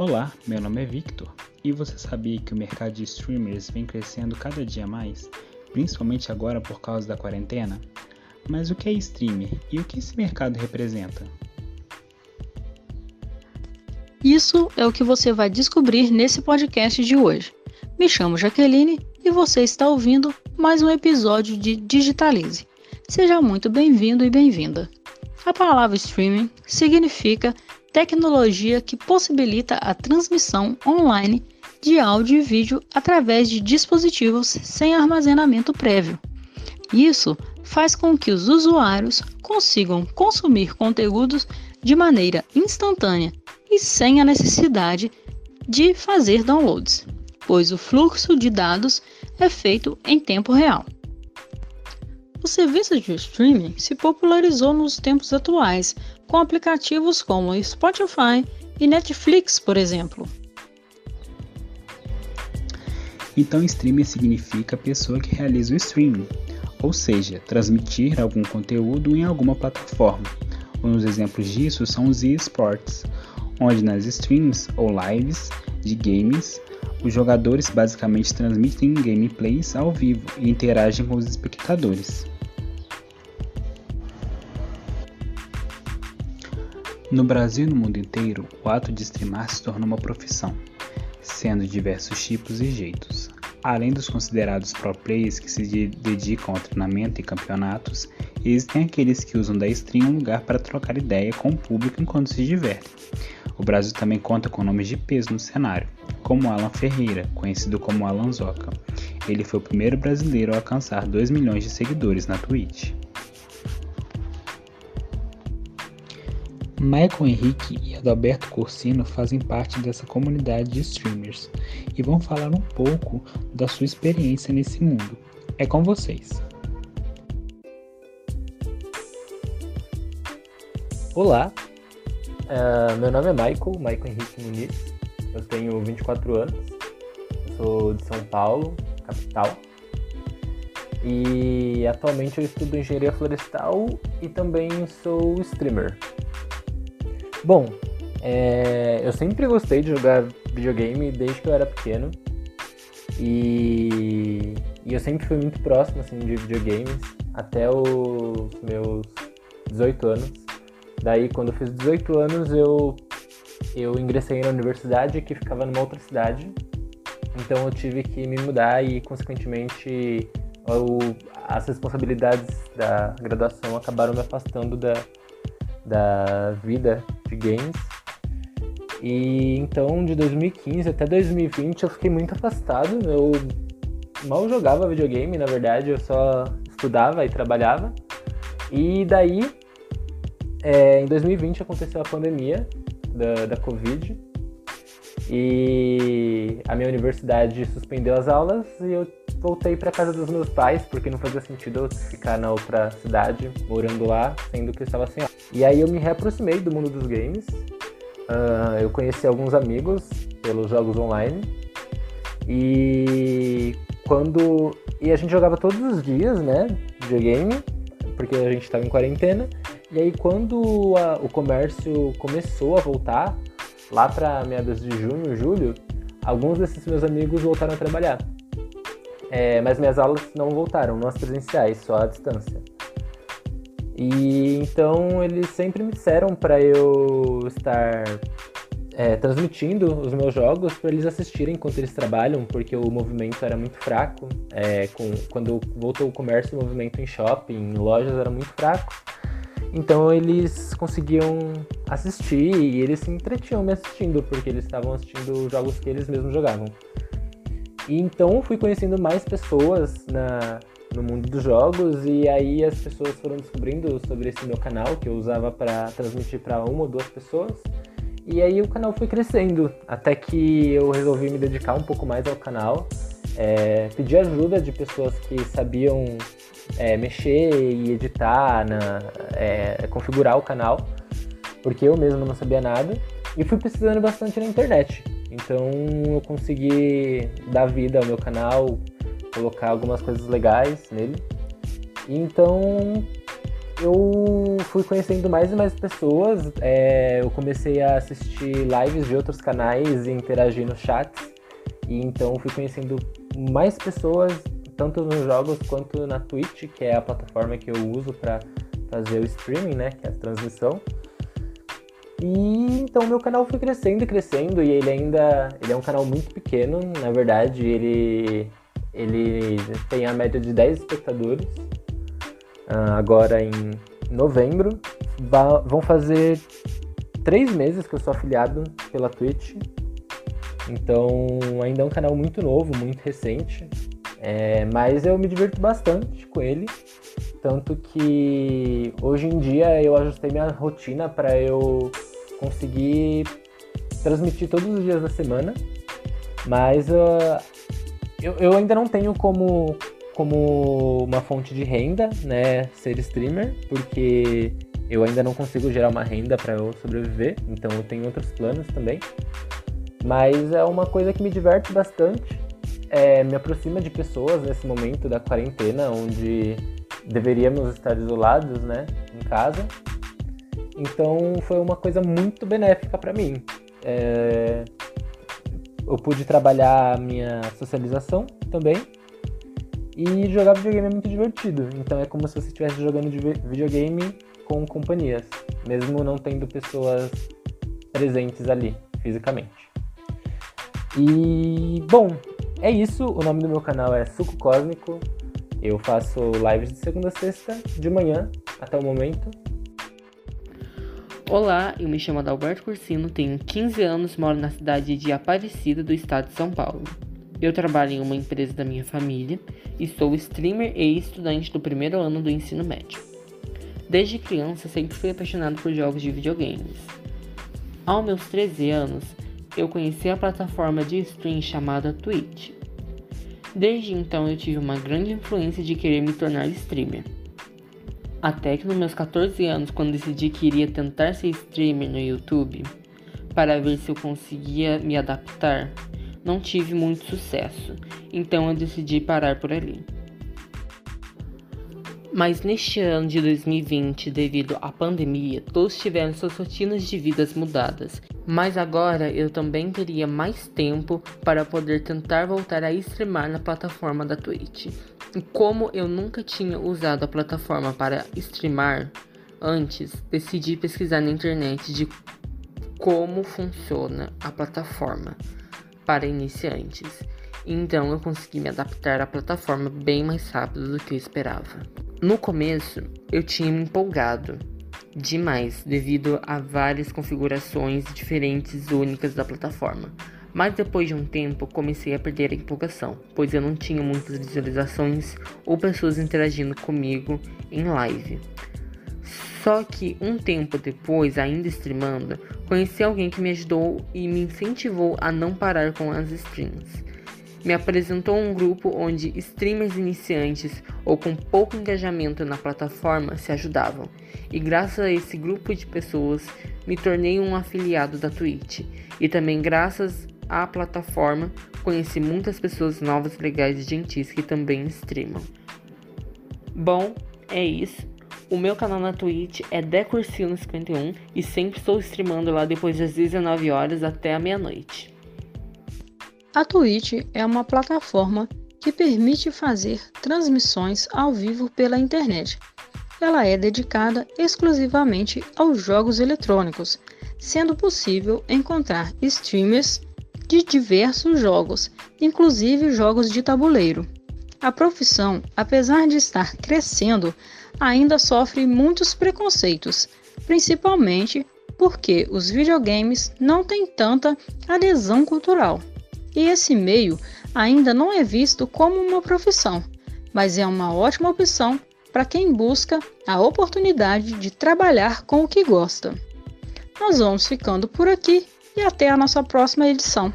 Olá, meu nome é Victor e você sabia que o mercado de streamers vem crescendo cada dia mais, principalmente agora por causa da quarentena? Mas o que é streamer e o que esse mercado representa? Isso é o que você vai descobrir nesse podcast de hoje. Me chamo Jaqueline e você está ouvindo mais um episódio de Digitalize. Seja muito bem-vindo e bem-vinda. A palavra streaming significa tecnologia que possibilita a transmissão online de áudio e vídeo através de dispositivos sem armazenamento prévio. Isso faz com que os usuários consigam consumir conteúdos de maneira instantânea e sem a necessidade de fazer downloads, pois o fluxo de dados é feito em tempo real. O serviço de streaming se popularizou nos tempos atuais, com aplicativos como Spotify e Netflix, por exemplo. Então, streamer significa pessoa que realiza o streaming, ou seja, transmitir algum conteúdo em alguma plataforma. Uns exemplos disso são os eSports, onde nas streams ou lives de games os jogadores basicamente transmitem gameplays ao vivo e interagem com os espectadores. No Brasil e no mundo inteiro, o ato de streamar se tornou uma profissão, sendo diversos tipos e jeitos. Além dos considerados pro players que se dedicam ao treinamento e campeonatos, existem aqueles que usam da stream um lugar para trocar ideia com o público enquanto se divertem. O Brasil também conta com nomes de peso no cenário, como Alan Ferreira, conhecido como Alan Zoca. Ele foi o primeiro brasileiro a alcançar 2 milhões de seguidores na Twitch. Michael Henrique e Adalberto Corsino fazem parte dessa comunidade de streamers e vão falar um pouco da sua experiência nesse mundo. É com vocês. Olá, uh, meu nome é Michael, Michael Henrique Muniz, eu tenho 24 anos, sou de São Paulo, capital, e atualmente eu estudo engenharia florestal e também sou streamer. Bom, é, eu sempre gostei de jogar videogame desde que eu era pequeno. E, e, eu sempre fui muito próximo assim, de videogames até os meus 18 anos. Daí, quando eu fiz 18 anos, eu, eu ingressei na universidade que ficava numa outra cidade. Então, eu tive que me mudar e, consequentemente, as responsabilidades da graduação acabaram me afastando da, da vida games. E então de 2015 até 2020 eu fiquei muito afastado. Eu mal jogava videogame, na verdade, eu só estudava e trabalhava. E daí, é, em 2020 aconteceu a pandemia da, da Covid e a minha universidade suspendeu as aulas e eu voltei para casa dos meus pais porque não fazia sentido eu ficar na outra cidade morando lá, sendo que eu estava sem aula. E aí eu me reaproximei do mundo dos games. Uh, eu conheci alguns amigos pelos jogos online. E quando. E a gente jogava todos os dias, né? Videogame, porque a gente estava em quarentena. E aí quando a, o comércio começou a voltar, lá para meados de junho, julho, alguns desses meus amigos voltaram a trabalhar. É, mas minhas aulas não voltaram, não as presenciais, só à distância. E então eles sempre me disseram para eu estar é, transmitindo os meus jogos para eles assistirem enquanto eles trabalham, porque o movimento era muito fraco. É, com, quando voltou o comércio, o movimento em shopping, em lojas era muito fraco. Então eles conseguiam assistir e eles se entretinham me assistindo, porque eles estavam assistindo jogos que eles mesmos jogavam. E então fui conhecendo mais pessoas na, no mundo dos jogos e aí as pessoas foram descobrindo sobre esse meu canal que eu usava para transmitir para uma ou duas pessoas. E aí o canal foi crescendo até que eu resolvi me dedicar um pouco mais ao canal, é, pedir ajuda de pessoas que sabiam é, mexer e editar, na, é, configurar o canal, porque eu mesmo não sabia nada e fui pesquisando bastante na internet. Então eu consegui dar vida ao meu canal, colocar algumas coisas legais nele. Então eu fui conhecendo mais e mais pessoas. É, eu comecei a assistir lives de outros canais e interagir nos chats. E então fui conhecendo mais pessoas, tanto nos jogos quanto na Twitch, que é a plataforma que eu uso para fazer o streaming, né? Que é a transmissão. E então meu canal foi crescendo e crescendo e ele ainda ele é um canal muito pequeno, na verdade, ele ele tem a média de 10 espectadores. Uh, agora em novembro vão fazer três meses que eu sou afiliado pela Twitch. Então ainda é um canal muito novo, muito recente. É, mas eu me divirto bastante com ele. Tanto que hoje em dia eu ajustei minha rotina para eu conseguir transmitir todos os dias da semana, mas uh, eu, eu ainda não tenho como, como uma fonte de renda, né, ser streamer, porque eu ainda não consigo gerar uma renda para eu sobreviver, então eu tenho outros planos também. Mas é uma coisa que me diverte bastante, é, me aproxima de pessoas nesse momento da quarentena, onde deveríamos estar isolados, né, em casa, então foi uma coisa muito benéfica para mim. É... Eu pude trabalhar a minha socialização também. E jogar videogame é muito divertido. Então é como se você estivesse jogando videogame com companhias, mesmo não tendo pessoas presentes ali fisicamente. E bom, é isso. O nome do meu canal é Suco Cósmico. Eu faço lives de segunda a sexta, de manhã até o momento. Olá, eu me chamo Adalberto Cursino, tenho 15 anos, moro na cidade de Aparecida, do estado de São Paulo. Eu trabalho em uma empresa da minha família e sou streamer e estudante do primeiro ano do ensino médio. Desde criança, sempre fui apaixonado por jogos de videogames. Aos meus 13 anos, eu conheci a plataforma de stream chamada Twitch. Desde então, eu tive uma grande influência de querer me tornar streamer. Até que nos meus 14 anos, quando decidi que iria tentar ser streamer no YouTube, para ver se eu conseguia me adaptar, não tive muito sucesso, então eu decidi parar por ali. Mas neste ano de 2020, devido à pandemia, todos tiveram suas rotinas de vidas mudadas. Mas agora eu também teria mais tempo para poder tentar voltar a streamar na plataforma da Twitch. E como eu nunca tinha usado a plataforma para streamar antes, decidi pesquisar na internet de como funciona a plataforma para iniciantes. Então eu consegui me adaptar à plataforma bem mais rápido do que eu esperava. No começo, eu tinha me empolgado demais devido a várias configurações diferentes únicas da plataforma. Mas depois de um tempo comecei a perder a empolgação, pois eu não tinha muitas visualizações ou pessoas interagindo comigo em live. Só que um tempo depois, ainda streamando, conheci alguém que me ajudou e me incentivou a não parar com as streams. Me apresentou um grupo onde streamers iniciantes ou com pouco engajamento na plataforma se ajudavam, e graças a esse grupo de pessoas me tornei um afiliado da Twitch, e também graças à plataforma, conheci muitas pessoas novas, legais e gentis que também streamam. Bom, é isso. O meu canal na Twitch é Decursino51 e sempre estou streamando lá depois das 19 horas até a meia-noite. A Twitch é uma plataforma que permite fazer transmissões ao vivo pela internet. Ela é dedicada exclusivamente aos jogos eletrônicos, sendo possível encontrar streamers de diversos jogos, inclusive jogos de tabuleiro. A profissão, apesar de estar crescendo, ainda sofre muitos preconceitos, principalmente porque os videogames não têm tanta adesão cultural. E esse meio ainda não é visto como uma profissão, mas é uma ótima opção para quem busca a oportunidade de trabalhar com o que gosta. Nós vamos ficando por aqui e até a nossa próxima edição.